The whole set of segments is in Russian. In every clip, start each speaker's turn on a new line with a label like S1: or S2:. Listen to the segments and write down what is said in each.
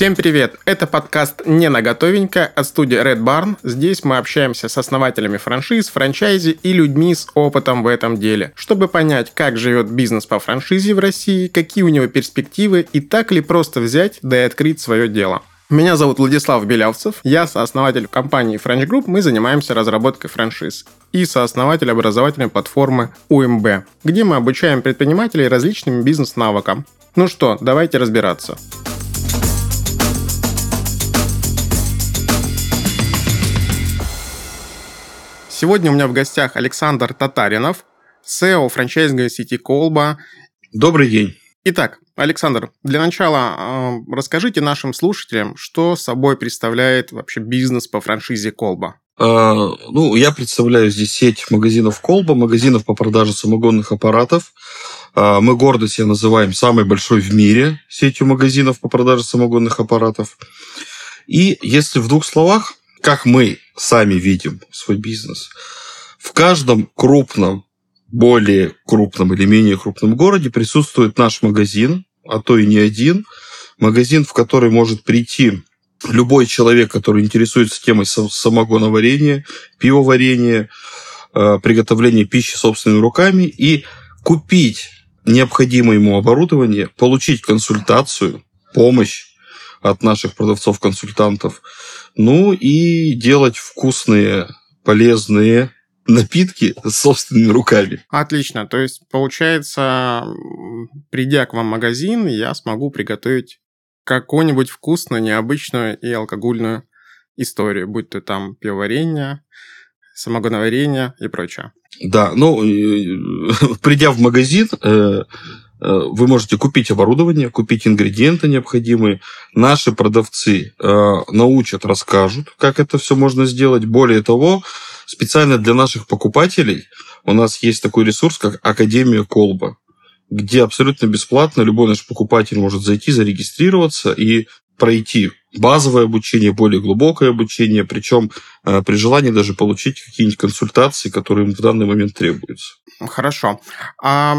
S1: Всем привет! Это подкаст «Не на готовенько» от студии Red Barn. Здесь мы общаемся с основателями франшиз, франчайзи и людьми с опытом в этом деле, чтобы понять, как живет бизнес по франшизе в России, какие у него перспективы и так ли просто взять да и открыть свое дело. Меня зовут Владислав Белявцев, я сооснователь компании French Group, мы занимаемся разработкой франшиз и сооснователь образовательной платформы УМБ, где мы обучаем предпринимателей различным бизнес-навыкам. Ну что, давайте разбираться. Сегодня у меня в гостях Александр Татаринов, SEO франчайзинговой сети Колба.
S2: Добрый день.
S1: Итак, Александр, для начала э, расскажите нашим слушателям, что собой представляет вообще бизнес по франшизе Колба.
S2: А, ну, я представляю здесь сеть магазинов Колба, магазинов по продаже самогонных аппаратов. А, мы гордо себя называем самой большой в мире сетью магазинов по продаже самогонных аппаратов. И если в двух словах, как мы сами видим свой бизнес. В каждом крупном, более крупном или менее крупном городе присутствует наш магазин, а то и не один. Магазин, в который может прийти любой человек, который интересуется темой самогоноварения, пивоварения, э, приготовления пищи собственными руками и купить необходимое ему оборудование, получить консультацию, помощь от наших продавцов-консультантов, ну и делать вкусные, полезные напитки собственными руками.
S1: Отлично. То есть, получается, придя к вам в магазин, я смогу приготовить какую-нибудь вкусную, необычную и алкогольную историю, будь то там пивоварение, самогоноварение и прочее.
S2: Да, ну, придя в магазин, э, вы можете купить оборудование, купить ингредиенты необходимые. Наши продавцы э, научат, расскажут, как это все можно сделать. Более того, специально для наших покупателей у нас есть такой ресурс, как Академия Колба, где абсолютно бесплатно любой наш покупатель может зайти, зарегистрироваться и пройти базовое обучение, более глубокое обучение, причем э, при желании даже получить какие-нибудь консультации, которые им в данный момент требуются.
S1: Хорошо. А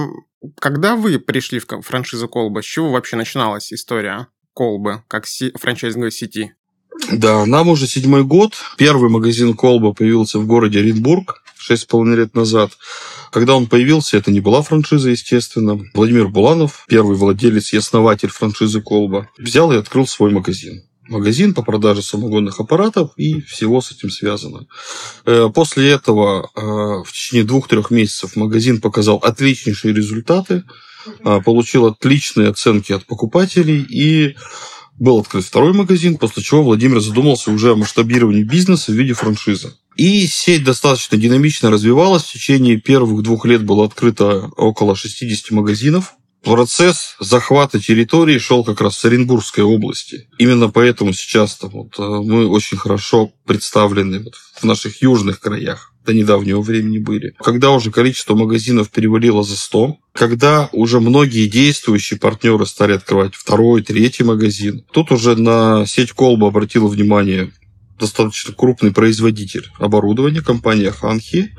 S1: когда вы пришли в франшизу Колба, с чего вообще начиналась история Колбы как си- франчайзинговой сети?
S2: Да, нам уже седьмой год. Первый магазин Колба появился в городе Оренбург шесть с половиной лет назад. Когда он появился, это не была франшиза, естественно. Владимир Буланов, первый владелец и основатель франшизы Колба, взял и открыл свой магазин магазин по продаже самогонных аппаратов и всего с этим связано. Э, после этого э, в течение двух-трех месяцев магазин показал отличнейшие результаты, э, получил отличные оценки от покупателей и был открыт второй магазин, после чего Владимир задумался уже о масштабировании бизнеса в виде франшизы. И сеть достаточно динамично развивалась. В течение первых двух лет было открыто около 60 магазинов процесс захвата территории шел как раз с Оренбургской области. Именно поэтому сейчас -то вот, э, мы очень хорошо представлены вот в наших южных краях до недавнего времени были. Когда уже количество магазинов перевалило за 100, когда уже многие действующие партнеры стали открывать второй, третий магазин, тут уже на сеть Колба обратила внимание достаточно крупный производитель оборудования, компания Ханхи.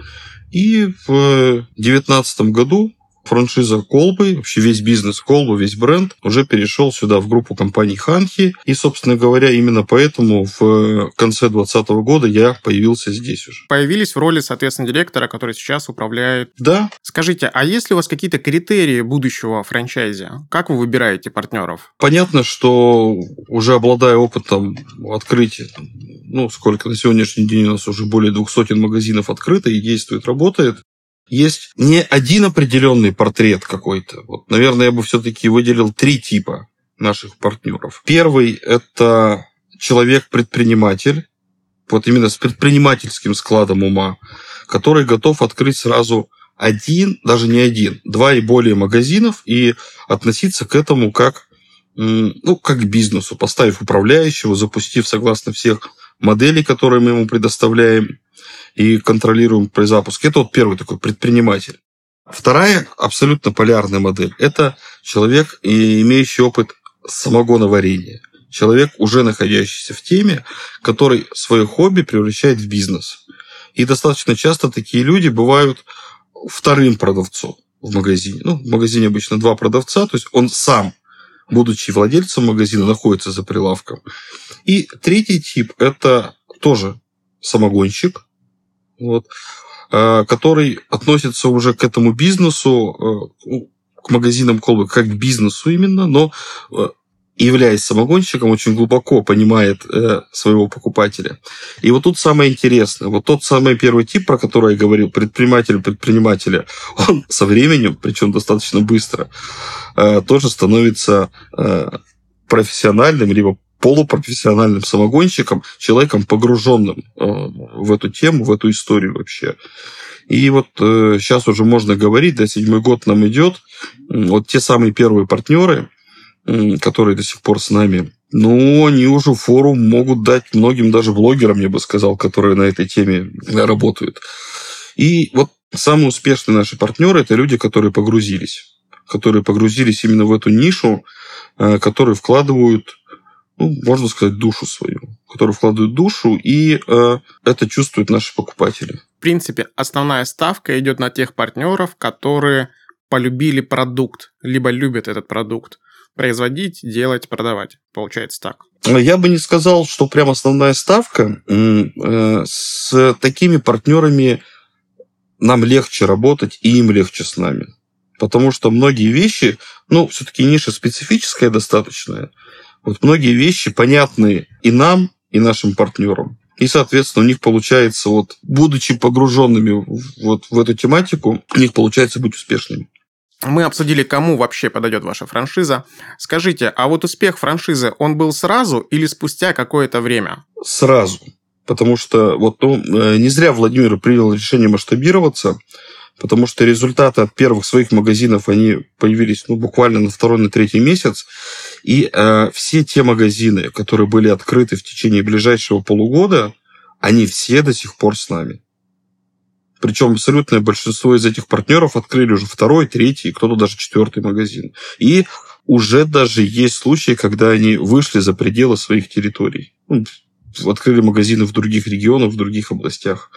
S2: И в 2019 году франшиза Колбы, вообще весь бизнес Колбы, весь бренд уже перешел сюда в группу компаний Ханхи. И, собственно говоря, именно поэтому в конце 2020 года я появился здесь уже.
S1: Появились в роли, соответственно, директора, который сейчас управляет.
S2: Да.
S1: Скажите, а есть ли у вас какие-то критерии будущего франчайзи? Как вы выбираете партнеров?
S2: Понятно, что уже обладая опытом открытия, ну, сколько на сегодняшний день у нас уже более двух сотен магазинов открыто и действует, работает, есть не один определенный портрет какой-то. Вот, наверное, я бы все-таки выделил три типа наших партнеров. Первый – это человек-предприниматель, вот именно с предпринимательским складом ума, который готов открыть сразу один, даже не один, два и более магазинов и относиться к этому как, ну, как к бизнесу, поставив управляющего, запустив согласно всех моделей, которые мы ему предоставляем, и контролируем при запуске. Это вот первый такой предприниматель. Вторая абсолютно полярная модель – это человек, имеющий опыт самогоноварения. Человек, уже находящийся в теме, который свое хобби превращает в бизнес. И достаточно часто такие люди бывают вторым продавцом в магазине. Ну, в магазине обычно два продавца, то есть он сам будучи владельцем магазина, находится за прилавком. И третий тип – это тоже самогонщик, вот, э, который относится уже к этому бизнесу, э, к магазинам колбы, как к бизнесу именно, но э, являясь самогонщиком, очень глубоко понимает своего покупателя. И вот тут самое интересное, вот тот самый первый тип, про который я говорил, предприниматель предпринимателя, он со временем, причем достаточно быстро, тоже становится профессиональным, либо полупрофессиональным самогонщиком, человеком, погруженным э, в эту тему, в эту историю вообще. И вот э, сейчас уже можно говорить, да, седьмой год нам идет, вот те самые первые партнеры, которые до сих пор с нами, ну, они уже форум могут дать многим даже блогерам, я бы сказал, которые на этой теме работают. И вот самые успешные наши партнеры – это люди, которые погрузились. Которые погрузились именно в эту нишу, э, которые вкладывают, ну, можно сказать, душу свою. Которые вкладывают душу, и э, это чувствуют наши покупатели.
S1: В принципе, основная ставка идет на тех партнеров, которые полюбили продукт, либо любят этот продукт производить, делать, продавать. Получается так.
S2: Я бы не сказал, что прям основная ставка. Э, с такими партнерами нам легче работать, и им легче с нами. Потому что многие вещи, ну, все-таки ниша специфическая достаточная. Вот многие вещи понятны и нам, и нашим партнерам. И, соответственно, у них получается, вот, будучи погруженными вот в эту тематику, у них получается быть успешными.
S1: Мы обсудили, кому вообще подойдет ваша франшиза. Скажите, а вот успех франшизы, он был сразу или спустя какое-то время?
S2: Сразу. Потому что вот ну, э, не зря Владимир принял решение масштабироваться, потому что результаты от первых своих магазинов, они появились ну, буквально на второй, на третий месяц. И э, все те магазины, которые были открыты в течение ближайшего полугода, они все до сих пор с нами. Причем абсолютное большинство из этих партнеров открыли уже второй, третий, кто-то даже четвертый магазин. И уже даже есть случаи, когда они вышли за пределы своих территорий. Ну, открыли магазины в других регионах, в других областях.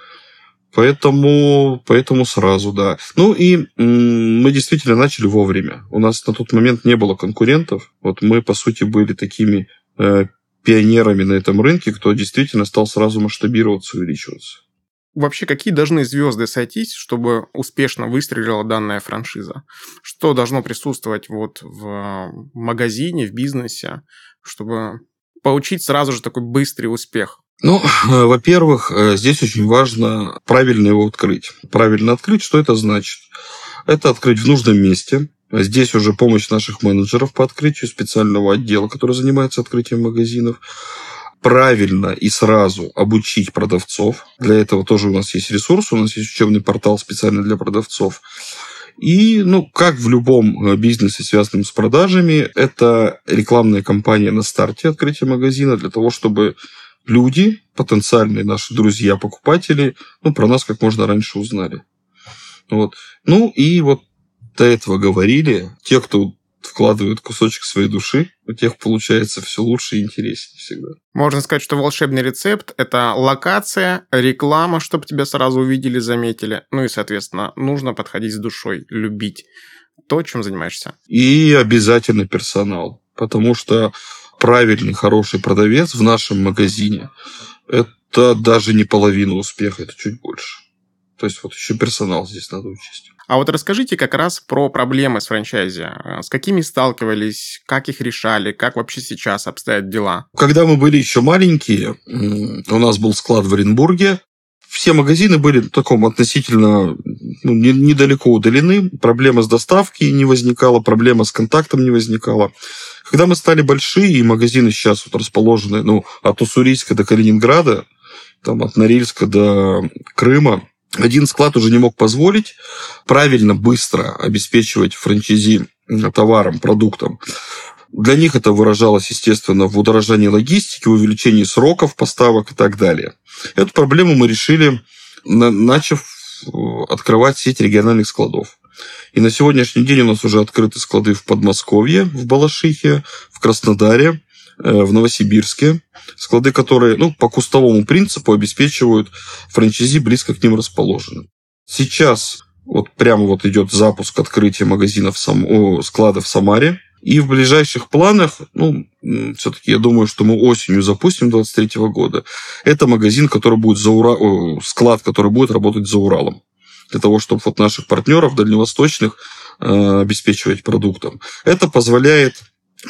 S2: Поэтому, поэтому сразу, да. Ну и мы действительно начали вовремя. У нас на тот момент не было конкурентов. Вот мы, по сути, были такими э, пионерами на этом рынке, кто действительно стал сразу масштабироваться, увеличиваться
S1: вообще какие должны звезды сойтись, чтобы успешно выстрелила данная франшиза? Что должно присутствовать вот в магазине, в бизнесе, чтобы получить сразу же такой быстрый успех?
S2: Ну, во-первых, э, здесь очень важно правильно его открыть. Правильно открыть, что это значит? Это открыть в нужном месте. Здесь уже помощь наших менеджеров по открытию специального отдела, который занимается открытием магазинов правильно и сразу обучить продавцов. Для этого тоже у нас есть ресурс, у нас есть учебный портал специально для продавцов. И, ну, как в любом э, бизнесе, связанном с продажами, это рекламная кампания на старте открытия магазина для того, чтобы люди, потенциальные наши друзья, покупатели, ну, про нас как можно раньше узнали. Вот. Ну, и вот до этого говорили, те, кто вкладывают кусочек своей души, у тех получается все лучше и интереснее всегда.
S1: Можно сказать, что волшебный рецепт – это локация, реклама, чтобы тебя сразу увидели, заметили. Ну и, соответственно, нужно подходить с душой, любить то, чем занимаешься.
S2: И обязательно персонал, потому что правильный, хороший продавец в нашем магазине – это даже не половина успеха, это чуть больше. То есть вот еще персонал здесь надо учесть.
S1: А вот расскажите как раз про проблемы с франчайзи. Э, с какими сталкивались, как их решали, как вообще сейчас обстоят дела?
S2: Когда мы были еще маленькие, у нас был склад в Оренбурге, все магазины были в таком относительно ну, недалеко удалены, проблема с доставкой не возникала, проблема с контактом не возникала. Когда мы стали большие, и магазины сейчас вот расположены ну, от Уссурийска до Калининграда, там, от Норильска до Крыма, один склад уже не мог позволить правильно, быстро обеспечивать франчайзи товаром, продуктом. Для них это выражалось, естественно, в удорожании логистики, в увеличении сроков поставок и так далее. Эту проблему мы решили, начав э, открывать сеть региональных складов. И на сегодняшний день у нас уже открыты склады в Подмосковье, в Балашихе, в Краснодаре, э, в Новосибирске. Склады, которые ну, по кустовому принципу обеспечивают франчайзи близко к ним расположены. Сейчас вот прямо вот идет запуск открытия магазинов, склада в Самаре. И в ближайших планах, ну, все-таки я думаю, что мы осенью запустим 2023 года, это магазин, который будет за Ура... склад, который будет работать за Уралом. Для того, чтобы вот наших партнеров дальневосточных э, обеспечивать продуктом. Это позволяет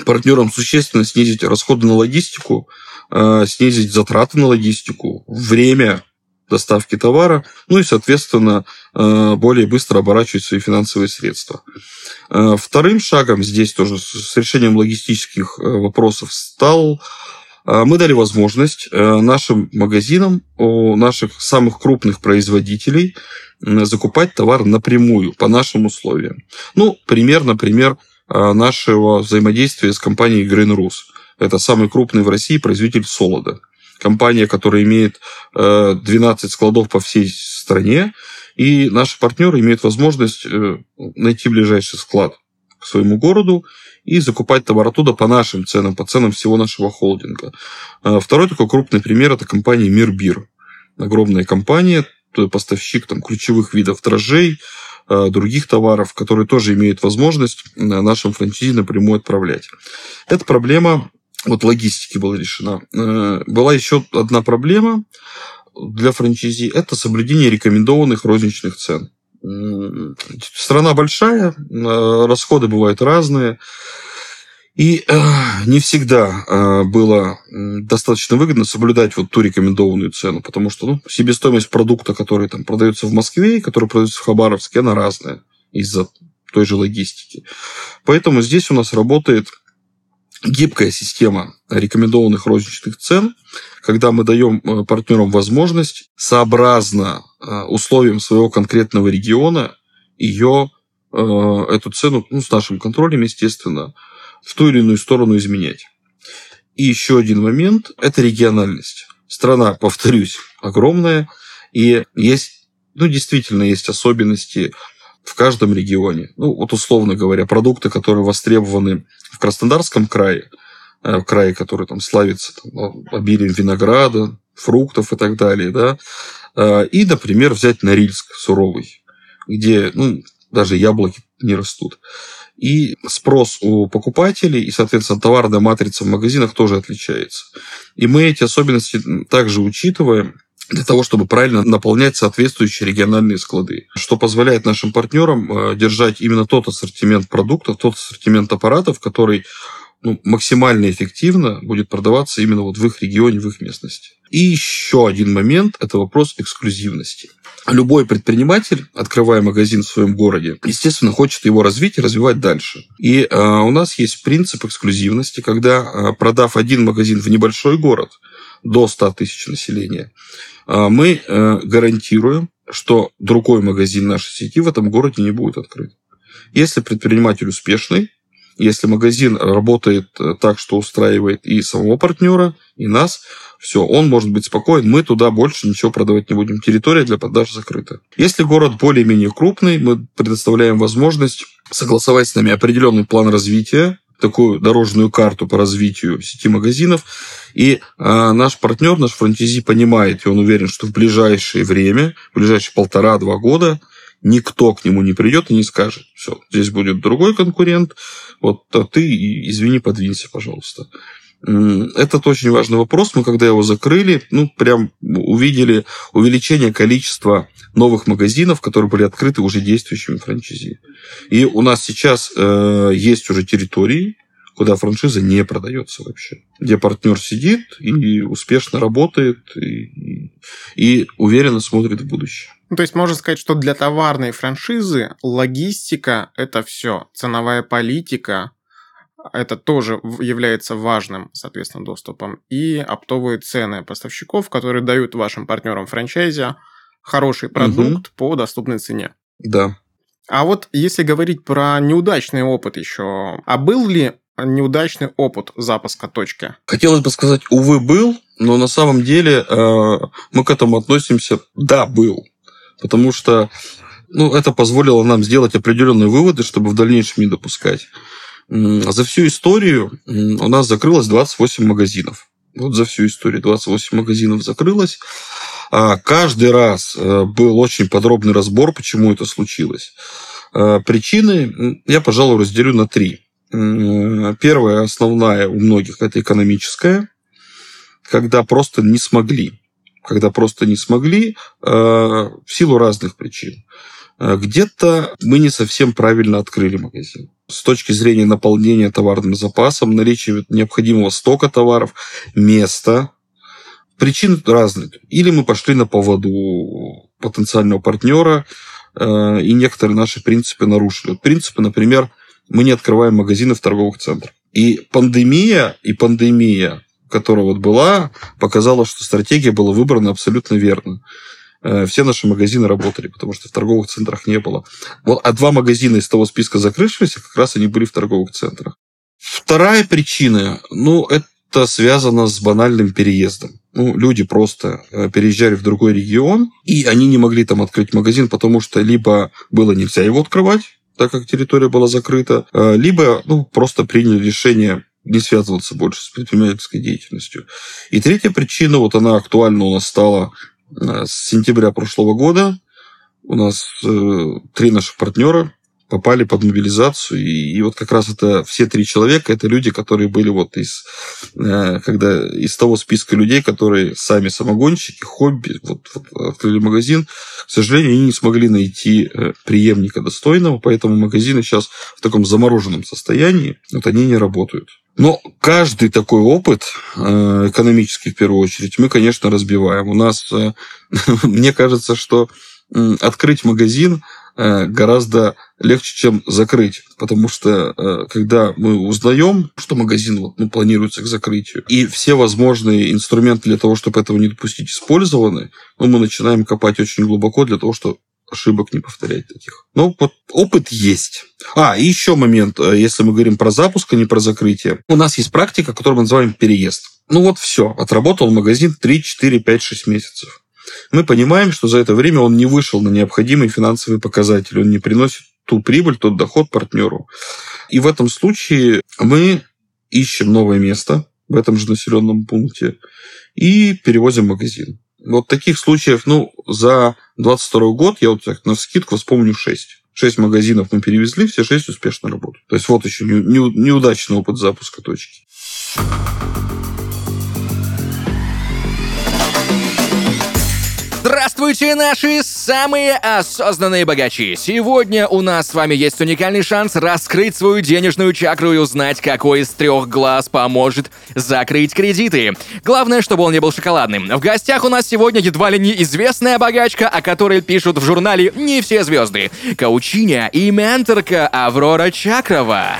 S2: партнерам существенно снизить расходы на логистику, э, снизить затраты на логистику, время доставки товара, ну и, соответственно, э, более быстро оборачивать свои финансовые средства. Вторым шагом здесь тоже с решением логистических вопросов стал мы дали возможность нашим магазинам у наших самых крупных производителей закупать товар напрямую по нашим условиям. Ну, пример, например, нашего взаимодействия с компанией Green Rus. Это самый крупный в России производитель солода компания, которая имеет 12 э, складов по всей стране, и наши партнеры имеют возможность э, найти ближайший склад своему городу и закупать товар оттуда по нашим ценам, по ценам всего нашего холдинга. Э, второй такой крупный пример – это компания Мирбир. Огромная компания, поставщик там, ключевых видов дрожжей, других товаров, которые тоже имеют возможность нашим франчайзи напрямую отправлять. Эта проблема вот логистики была решена. Э, была еще одна проблема для франчайзи – это соблюдение рекомендованных розничных цен. Страна большая, э, расходы бывают разные. И э, не всегда э, было достаточно выгодно соблюдать вот ту рекомендованную цену, потому что ну, себестоимость продукта, который там продается в Москве и который продается в Хабаровске, она разная из-за той же логистики. Поэтому здесь у нас работает гибкая система рекомендованных розничных цен, когда мы даем э, партнерам возможность сообразно э, условиям своего конкретного региона ее, э, эту цену, ну, с нашим контролем, естественно, в ту или иную сторону изменять. И еще один момент – это региональность. Страна, повторюсь, огромная, и есть, ну, действительно, есть особенности в каждом регионе. Ну, вот условно говоря, продукты, которые востребованы в Краснодарском крае, э, в крае, который там славится там, обилием винограда, фруктов и так далее, да, э, и, например, взять Норильск суровый, где ну, даже яблоки не растут. И спрос у покупателей, и, соответственно, товарная матрица в магазинах тоже отличается. И мы эти особенности также учитываем для того, чтобы правильно наполнять соответствующие региональные склады, что позволяет нашим партнерам э, держать именно тот ассортимент продуктов, тот ассортимент аппаратов, который ну, максимально эффективно будет продаваться именно вот в их регионе, в их местности. И еще один момент – это вопрос эксклюзивности. Любой предприниматель, открывая магазин в своем городе, естественно, хочет его развить и развивать дальше. И э, у нас есть принцип эксклюзивности, когда, э, продав один магазин в небольшой город до 100 тысяч населения, а, мы э, гарантируем, что другой магазин нашей сети в этом городе не будет открыт. Если предприниматель успешный, если магазин работает э, так, что устраивает и самого партнера, и нас, все, он может быть спокоен, мы туда больше ничего продавать не будем. Территория для продаж закрыта. Если город более-менее крупный, мы предоставляем возможность согласовать с нами определенный план развития, такую дорожную карту по развитию сети магазинов. И а, наш партнер, наш франчайзи понимает, и он уверен, что в ближайшее время, в ближайшие полтора-два года никто к нему не придет и не скажет, все, здесь будет другой конкурент, вот а ты, извини, подвинься, пожалуйста. Это очень важный вопрос. Мы, когда его закрыли, ну, прям увидели увеличение количества новых магазинов, которые были открыты уже действующими франчайзи. И у нас сейчас э, есть уже территории, куда франшиза не продается вообще, где партнер сидит и успешно работает и, и уверенно смотрит в будущее.
S1: Ну, то есть можно сказать, что для товарной франшизы логистика – это все, ценовая политика, это тоже является важным, соответственно, доступом, и оптовые цены поставщиков, которые дают вашим партнерам франчайзе хороший продукт угу. по доступной цене.
S2: Да.
S1: А вот если говорить про неудачный опыт еще, а был ли неудачный опыт запуска точки?
S2: Хотелось бы сказать, увы, был, но на самом деле э, мы к этому относимся, да, был. Потому что ну, это позволило нам сделать определенные выводы, чтобы в дальнейшем не допускать. За всю историю у нас закрылось 28 магазинов. Вот за всю историю 28 магазинов закрылось. А каждый раз э, был очень подробный разбор, почему это случилось. Э, причины я, пожалуй, разделю на три. Первая, основная у многих, это экономическая, когда просто не смогли. Когда просто не смогли э, в силу разных причин. Э, где-то мы не совсем правильно открыли магазин. С точки зрения наполнения товарным запасом, наличия необходимого стока товаров, места, причин разных. Или мы пошли на поводу потенциального партнера, э, и некоторые наши принципы нарушили. принципы, например, мы не открываем магазины в торговых центрах. И пандемия, и пандемия, которая вот была, показала, что стратегия была выбрана абсолютно верно. Э, все наши магазины работали, потому что в торговых центрах не было. Вот, а два магазина из того списка закрывшихся, как раз они были в торговых центрах. Вторая причина, ну, это связано с банальным переездом. Ну, люди просто э, переезжали в другой регион, и они не могли там открыть магазин, потому что либо было нельзя его открывать, так как территория была закрыта, э, либо ну, просто приняли решение не связываться больше с предпринимательской деятельностью. И третья причина, вот она актуальна у нас стала с сентября прошлого года. У нас э, три наших партнера попали под мобилизацию. И, и вот как раз это все три человека, это люди, которые были вот из, э, когда, из того списка людей, которые сами самогонщики, хобби, вот, вот открыли магазин. К сожалению, они не смогли найти э, преемника достойного, поэтому магазины сейчас в таком замороженном состоянии, вот они не работают. Но каждый такой опыт, э, экономический в первую очередь, мы, конечно, разбиваем. У нас, мне кажется, что открыть магазин гораздо легче, чем закрыть. Потому что э, когда мы узнаем, что магазин ну, планируется к закрытию, и все возможные инструменты для того, чтобы этого не допустить, использованы, ну, мы начинаем копать очень глубоко для того, чтобы ошибок не повторять таких. Ну, вот опыт есть. А, и еще момент, э, если мы говорим про запуск, а не про закрытие. У нас есть практика, которую мы называем переезд. Ну вот все, отработал магазин 3, 4, 5, 6 месяцев мы понимаем, что за это время он не вышел на необходимый финансовый показатель, он не приносит ту прибыль, тот доход партнеру. И в этом случае мы ищем новое место в этом же населенном пункте и перевозим магазин. Вот таких случаев, ну, за 22 год, я вот так на скидку вспомню 6. Шесть магазинов мы перевезли, все шесть успешно работают. То есть вот еще неудачный опыт запуска точки.
S3: Здравствуйте, наши самые осознанные богачи! Сегодня у нас с вами есть уникальный шанс раскрыть свою денежную чакру и узнать, какой из трех глаз поможет закрыть кредиты. Главное, чтобы он не был шоколадным. В гостях у нас сегодня едва ли не известная богачка, о которой пишут в журнале «Не все звезды». Каучиня и менторка Аврора Чакрова.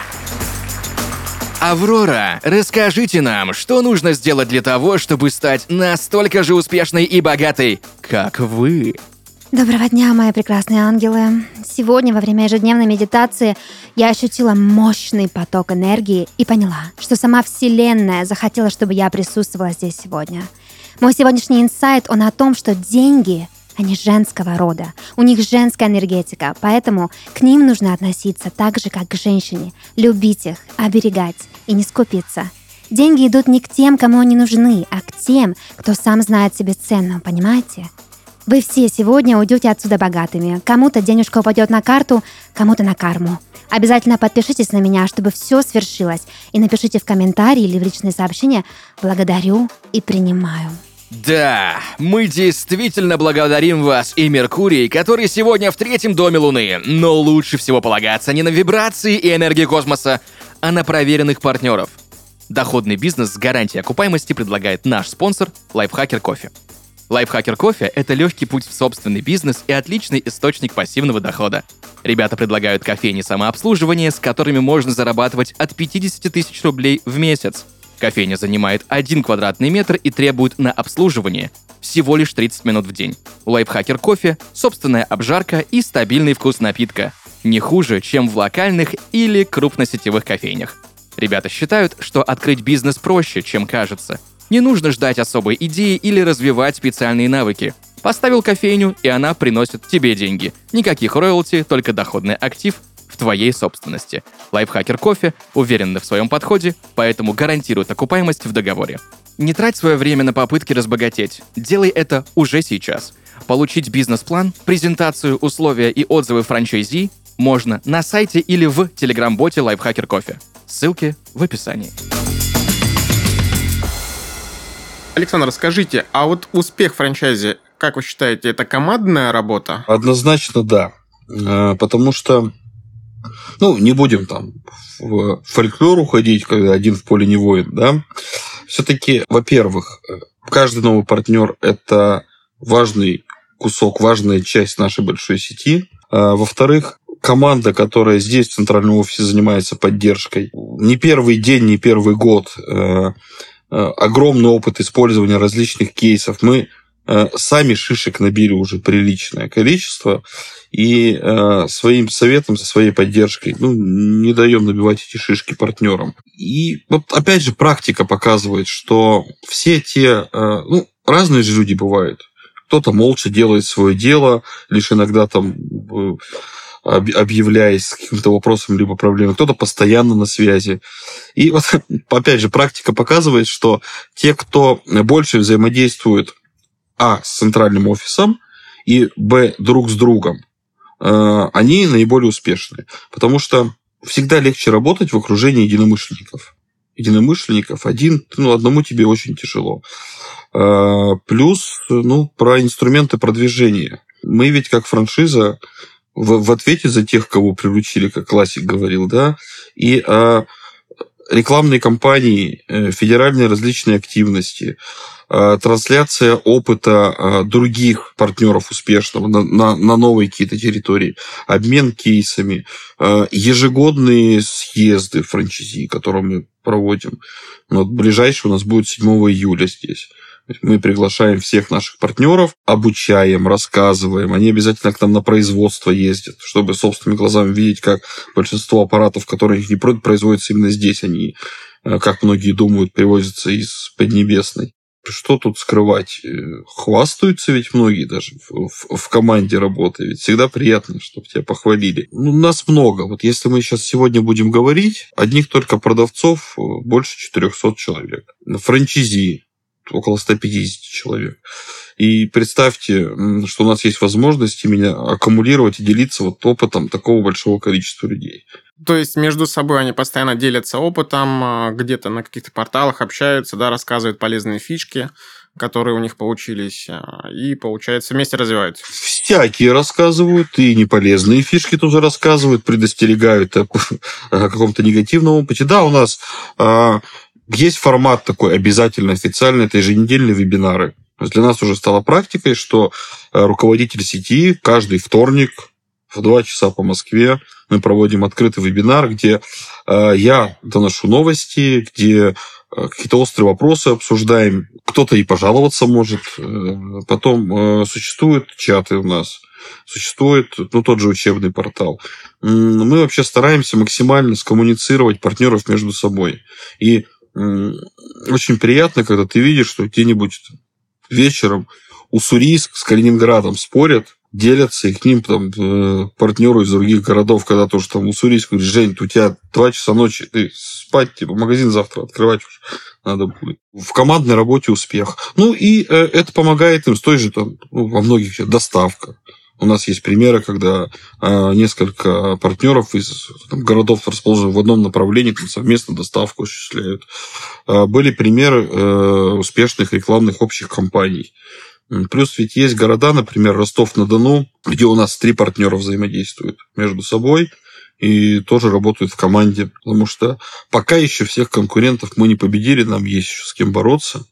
S3: Аврора, расскажите нам, что нужно сделать для того, чтобы стать настолько же успешной и богатой, как вы?
S4: Доброго дня, мои прекрасные ангелы. Сегодня во время ежедневной медитации я ощутила мощный поток энергии и поняла, что сама Вселенная захотела, чтобы я присутствовала здесь сегодня. Мой сегодняшний инсайт, он о том, что деньги они женского рода, у них женская энергетика, поэтому к ним нужно относиться так же, как к женщине, любить их, оберегать и не скупиться. Деньги идут не к тем, кому они нужны, а к тем, кто сам знает себе цену, понимаете? Вы все сегодня уйдете отсюда богатыми. Кому-то денежка упадет на карту, кому-то на карму. Обязательно подпишитесь на меня, чтобы все свершилось, и напишите в комментарии или в личные сообщения «Благодарю и принимаю».
S3: Да, мы действительно благодарим вас и Меркурий, который сегодня в третьем доме Луны. Но лучше всего полагаться не на вибрации и энергии космоса, а на проверенных партнеров. Доходный бизнес с гарантией окупаемости предлагает наш спонсор Лайфхакер Кофе. Лайфхакер кофе – это легкий путь в собственный бизнес и отличный источник пассивного дохода. Ребята предлагают кофейни самообслуживания, с которыми можно зарабатывать от 50 тысяч рублей в месяц – Кофейня занимает 1 квадратный метр и требует на обслуживание всего лишь 30 минут в день. У лайфхакер кофе собственная обжарка и стабильный вкус напитка. Не хуже, чем в локальных или крупносетевых кофейнях. Ребята считают, что открыть бизнес проще, чем кажется. Не нужно ждать особой идеи или развивать специальные навыки. Поставил кофейню, и она приносит тебе деньги. Никаких роялти, только доходный актив в твоей собственности. Лайфхакер кофе уверенны в своем подходе, поэтому гарантирует окупаемость в договоре. Не трать свое время на попытки разбогатеть. Делай это уже сейчас. Получить бизнес-план, презентацию, условия и отзывы франчайзи можно на сайте или в телеграм-боте Лайфхакер Кофе. Ссылки в описании.
S1: Александр, скажите, а вот успех франчайзи, как вы считаете, это командная работа?
S2: Однозначно да. Э, потому что, ну, не будем там в фольклор уходить, когда один в поле не воин, да. Все-таки, во-первых, э, каждый новый партнер – это важный кусок, важная часть нашей большой сети. А, во-вторых, команда, которая здесь, в центральном офисе, занимается поддержкой. Не первый день, не первый год э, Э, огромный опыт использования различных кейсов. Мы э, сами шишек набили уже приличное количество, и э, своим советом, своей поддержкой ну, не даем набивать эти шишки партнерам. И вот опять же практика показывает, что все те, ну, разные же люди бывают. Кто-то молча делает свое дело, лишь иногда там объявляясь с каким-то вопросом либо проблемой, кто-то постоянно на связи. И вот, опять же, практика показывает, что те, кто больше взаимодействует, а, с центральным офисом, и, б, друг с другом, э, они наиболее успешны. Потому что всегда легче работать в окружении единомышленников. Единомышленников один, ну, одному тебе очень тяжело. Э, плюс, ну, про инструменты продвижения. Мы ведь как франшиза в, в ответе за тех, кого приручили, как классик говорил, да, и а, рекламные кампании, э, федеральные различные активности, трансляция опыта других партнеров успешного на, на, на новые какие-то территории, обмен кейсами, ежегодные съезды франчайзи, которые мы проводим. Вот ближайший у нас будет 7 июля здесь. Мы приглашаем всех наших партнеров, обучаем, рассказываем. Они обязательно к нам на производство ездят, чтобы собственными глазами видеть, как большинство аппаратов, которые не производятся именно здесь, они, э, как многие думают, привозятся из Поднебесной. Что тут скрывать? Э, хвастаются ведь многие даже в, в, в команде работы. Ведь всегда приятно, чтобы тебя похвалили. Ну, нас много. Вот если мы сейчас сегодня будем говорить, одних только продавцов э, больше 400 человек. Франчизи около 150 человек. И представьте, что у нас есть возможность именно аккумулировать и делиться вот опытом такого большого количества людей.
S1: То есть между собой они постоянно делятся опытом, а, где-то на каких-то порталах общаются, да, рассказывают полезные фишки, которые у них получились, а, и, получается, вместе развиваются.
S2: Всякие рассказывают, и неполезные фишки тоже рассказывают, предостерегают о, о каком-то негативном опыте. Да, у нас а, есть формат такой обязательно официальный, это еженедельные вебинары. Для нас уже стало практикой, что э, руководитель сети каждый вторник в 2 часа по Москве мы проводим открытый вебинар, где э, я доношу новости, где э, какие-то острые вопросы обсуждаем. Кто-то и пожаловаться может. Потом существуют чаты у нас существует ну, тот же учебный портал. Мы вообще стараемся максимально скоммуницировать партнеров между собой. И очень приятно, когда ты видишь, что где-нибудь вечером Уссурийск с Калининградом спорят, делятся, и к ним там э, партнеры из других городов, когда тоже там Уссурийск говорит, Жень, у тебя два часа ночи, ты спать, типа, магазин завтра открывать уже надо будет. В командной работе успех. Ну, и э, это помогает им с той же, там, ну, во многих доставка. У нас есть примеры, когда э, несколько партнеров из там, городов, расположенных в одном направлении, там, совместно доставку осуществляют. Э, были примеры э, успешных рекламных общих компаний. Плюс ведь есть города, например, Ростов-на-Дону, где у нас три партнера взаимодействуют между собой и тоже работают в команде. Потому что пока еще всех конкурентов мы не победили, нам есть еще с кем бороться.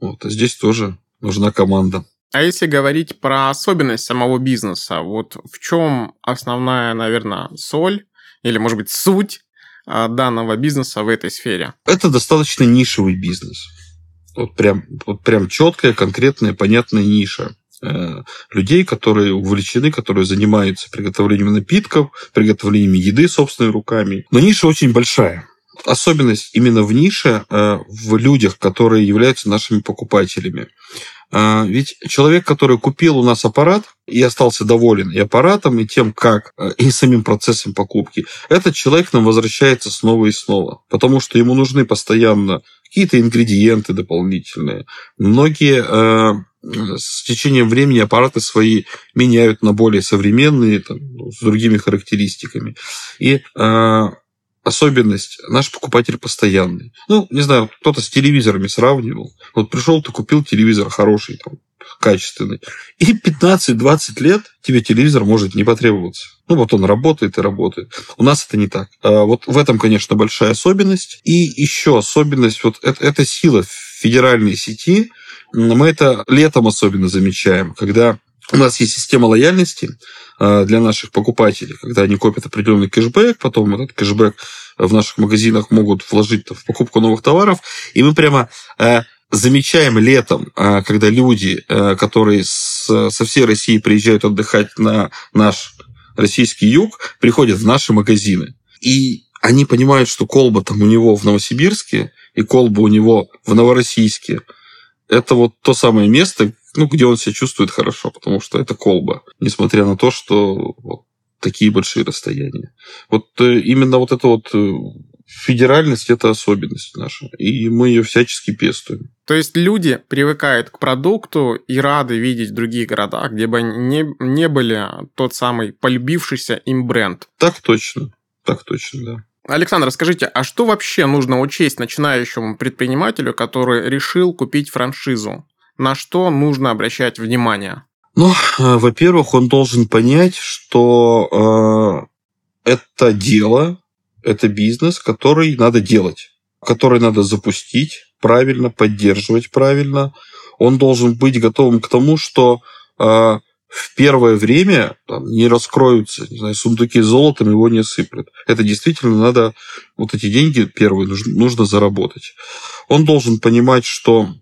S2: Вот, а здесь тоже нужна команда.
S1: А если говорить про особенность самого бизнеса, вот в чем основная, наверное, соль или, может быть, суть а, данного бизнеса в этой сфере?
S2: Это достаточно нишевый бизнес. Вот прям, вот прям четкая, конкретная, понятная ниша э, людей, которые увлечены, которые занимаются приготовлением напитков, приготовлением еды собственными руками. Но ниша очень большая. Особенность именно в нише, э, в людях, которые являются нашими покупателями. А, ведь человек, который купил у нас аппарат и остался доволен и аппаратом, и тем, как, э, и самим процессом покупки, этот человек нам возвращается снова и снова, потому что ему нужны постоянно какие-то ингредиенты дополнительные. Многие э, с течением времени аппараты свои меняют на более современные, там, с другими характеристиками. И э, особенность, наш покупатель постоянный. Ну, не знаю, кто-то с телевизорами сравнивал. Вот пришел, ты купил телевизор хороший, там, качественный. И 15-20 лет тебе телевизор может не потребоваться. Ну, вот он работает и работает. У нас это не так. А вот в этом, конечно, большая особенность. И еще особенность, вот это, это сила федеральной сети. Мы это летом особенно замечаем, когда у нас есть система лояльности а, для наших покупателей, когда они копят определенный кэшбэк, потом этот кэшбэк в наших магазинах могут вложить в покупку новых товаров, и мы прямо а, замечаем летом, а, когда люди, которые со всей России приезжают отдыхать на наш российский юг, приходят в наши магазины. И они понимают, что колба там у него в Новосибирске и колба у него в Новороссийске. Это вот то самое место, ну, где он себя чувствует хорошо, потому что это колба, несмотря на то, что вот такие большие расстояния. Вот э, именно вот эта вот э, федеральность – это особенность наша, и мы ее всячески пестуем.
S1: То есть люди привыкают к продукту и рады видеть в других городах, где бы не, не были тот самый полюбившийся им бренд.
S2: Так точно, так точно, да.
S1: Александр, скажите, а что вообще нужно учесть начинающему предпринимателю, который решил купить франшизу? На что нужно обращать внимание?
S2: Ну, э, во-первых, он должен понять, что э, это дело, это бизнес, который надо делать, который надо запустить правильно, поддерживать правильно. Он должен быть готовым к тому, что э, в первое время там, не раскроются не знаю, сундуки с золотом, его не сыплют. Это действительно надо, вот эти деньги первые нужно, нужно заработать. Он должен понимать, что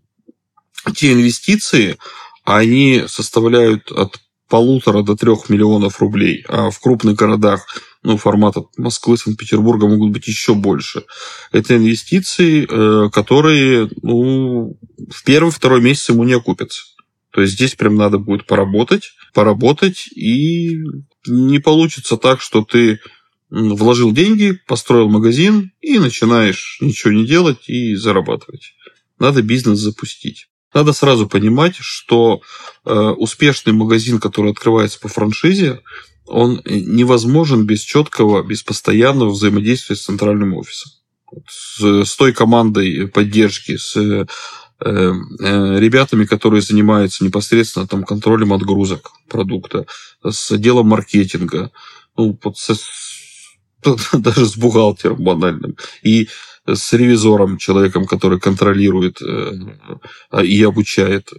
S2: те инвестиции, они составляют от полутора до трех миллионов рублей, а в крупных городах, ну, формата Москвы, Санкт-Петербурга могут быть еще больше. Это инвестиции, э, которые, ну, в первый-второй месяц ему не окупятся. То есть здесь прям надо будет поработать, поработать, и не получится так, что ты вложил деньги, построил магазин и начинаешь ничего не делать и зарабатывать. Надо бизнес запустить. Надо сразу понимать, что э, успешный магазин, который открывается по франшизе, он невозможен без четкого, без постоянного взаимодействия с центральным офисом. С, с той командой поддержки, с э, э, ребятами, которые занимаются непосредственно там, контролем отгрузок продукта, с отделом маркетинга, ну, вот со, даже с бухгалтером банальным. И с ревизором, человеком, который контролирует э, и обучает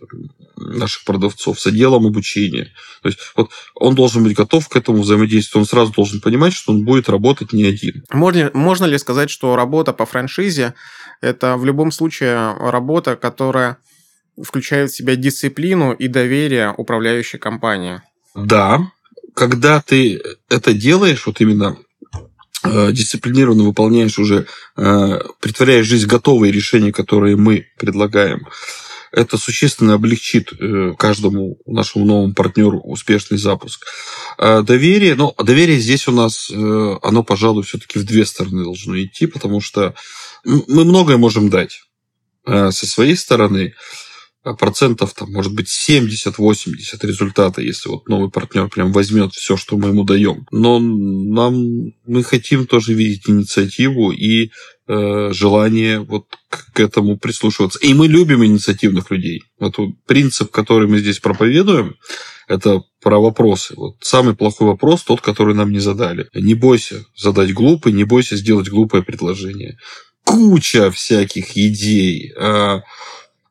S2: наших продавцов, с отделом обучения. То есть вот он должен быть готов к этому взаимодействию, он сразу должен понимать, что он будет работать не один.
S1: Можно, можно ли сказать, что работа по франшизе – это в любом случае работа, которая включает в себя дисциплину и доверие управляющей компании?
S2: Да, когда ты это делаешь, вот именно дисциплинированно выполняешь уже, э, притворяешь жизнь готовые решения, которые мы предлагаем, это существенно облегчит э, каждому нашему новому партнеру успешный запуск. Доверие, ну, доверие здесь у нас, оно, пожалуй, все-таки в две стороны должно идти, потому что мы многое можем дать со своей стороны, процентов, там, может быть, 70-80 результата, если вот новый партнер прям возьмет все, что мы ему даем. Но нам мы хотим тоже видеть инициативу и э, желание вот к, этому прислушиваться. И мы любим инициативных людей. Вот принцип, который мы здесь проповедуем, это про вопросы. Вот самый плохой вопрос тот, который нам не задали. Не бойся задать глупый, не бойся сделать глупое предложение. Куча всяких идей. Э,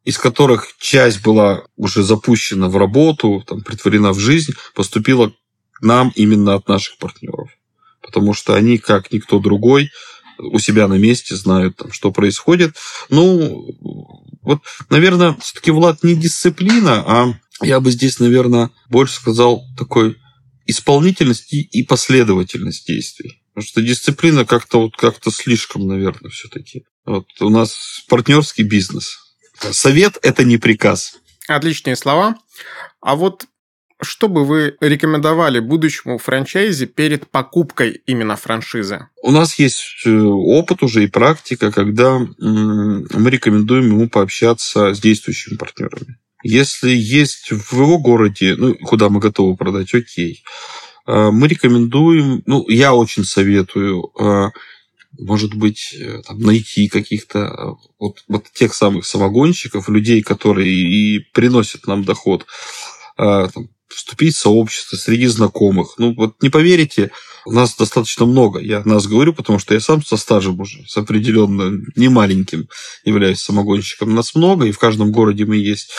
S2: из которых часть была уже запущена в работу, там, притворена в жизнь, поступила к нам именно от наших партнеров. Потому что они, как никто другой, у себя на месте знают, там, что происходит. Ну, вот, наверное, все-таки, Влад, не дисциплина, а я бы здесь, наверное, больше сказал такой исполнительность и последовательность действий. Потому что дисциплина как-то вот как-то слишком, наверное, все-таки. Вот у нас партнерский бизнес. Совет – это не приказ.
S1: Отличные слова. А вот что бы вы рекомендовали будущему франчайзе перед покупкой именно франшизы?
S2: У нас есть э, опыт уже и практика, когда мы рекомендуем ему пообщаться с действующими партнерами. Если есть в его городе, ну, куда мы готовы продать, окей. А, мы рекомендуем, ну, я очень советую а, может быть, э, там, найти каких-то э, вот, вот тех самых самогонщиков, людей, которые и приносят нам доход, а, там, вступить в сообщество среди знакомых. Ну, вот не поверите, нас достаточно много. Я нас говорю, потому что я сам со стажем уже, с определенно немаленьким являюсь самогонщиком. Нас много, и в каждом городе мы есть.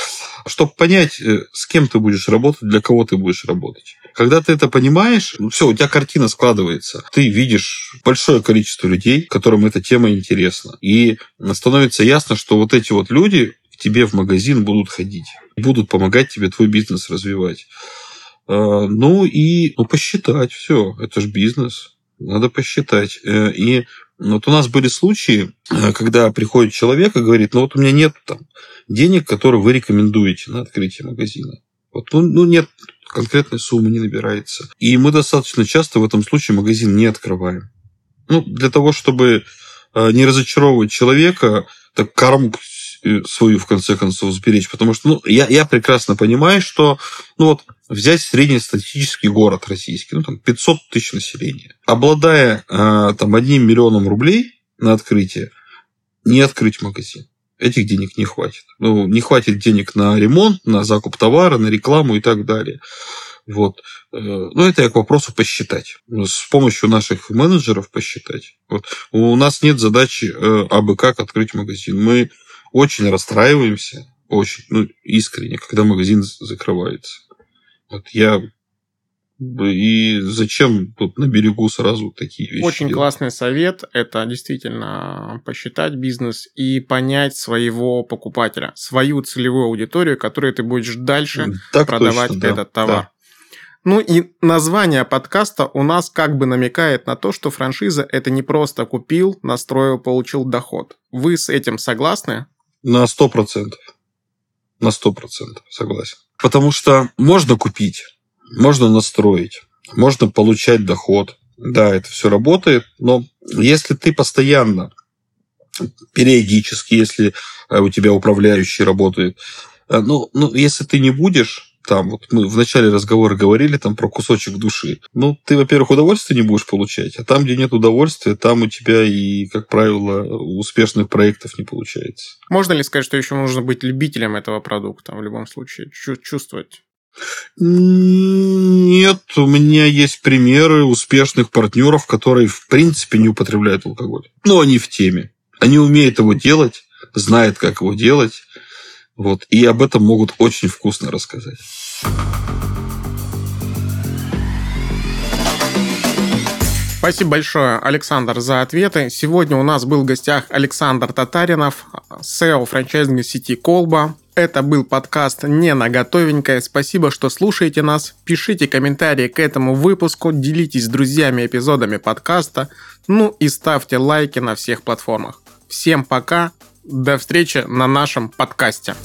S2: Чтобы понять, э, с кем ты будешь работать, для кого ты будешь работать. Когда ты это понимаешь, ну, все, у тебя картина складывается. Ты видишь большое количество людей, которым эта тема интересна. И становится ясно, что вот эти вот люди к тебе в магазин будут ходить, будут помогать тебе твой бизнес развивать. А, ну и ну, посчитать все. Это же бизнес. Надо посчитать. Э, и вот у нас были случаи, э, когда приходит человек и говорит, ну вот у меня нет там денег, которые вы рекомендуете на открытие магазина. Вот, ну, ну нет конкретной суммы не набирается. И мы достаточно часто в этом случае магазин не открываем. Ну, для того, чтобы э, не разочаровывать человека, так карму свою, в конце концов, сберечь. Потому что ну, я, я прекрасно понимаю, что ну, вот, взять среднестатистический город российский, ну, там 500 тысяч населения, обладая э, там, одним миллионом рублей на открытие, не открыть магазин. Этих денег не хватит. Ну, не хватит денег на ремонт, на закуп товара, на рекламу и так далее. Вот. Э, ну, это я к вопросу посчитать. С помощью наших менеджеров посчитать. Вот. У нас нет задачи э, абы как открыть магазин. Мы очень расстраиваемся, очень, ну, искренне, когда магазин закрывается. Вот я и зачем тут на берегу сразу такие вещи?
S1: Очень
S2: делать?
S1: классный совет. Это действительно посчитать бизнес и понять своего покупателя, свою целевую аудиторию, которой ты будешь дальше так продавать точно, этот да, товар. Да. Ну и название подкаста у нас как бы намекает на то, что франшиза это не просто купил, настроил, получил доход. Вы с этим согласны?
S2: На сто процентов. На сто процентов согласен. Потому что можно купить можно настроить, можно получать доход. Да, это все работает, но если ты постоянно, периодически, если э, у тебя управляющий работает, э, ну, ну если ты не будешь там, вот мы в начале разговора говорили там про кусочек души. Ну, ты, во-первых, удовольствие не будешь получать, а там, где нет удовольствия, там у тебя и, как правило, успешных проектов не получается.
S1: Можно ли сказать, что еще нужно быть любителем этого продукта в любом случае, чувствовать
S2: нет, у меня есть примеры успешных партнеров, которые в принципе не употребляют алкоголь. Но они в теме. Они умеют его делать, знают, как его делать. Вот, и об этом могут очень вкусно рассказать.
S1: Спасибо большое, Александр, за ответы. Сегодня у нас был в гостях Александр Татаринов, SEO франчайзинга сети Колба. Это был подкаст «Не на готовенькое». Спасибо, что слушаете нас. Пишите комментарии к этому выпуску, делитесь с друзьями эпизодами подкаста, ну и ставьте лайки на всех платформах. Всем пока, до встречи на нашем подкасте.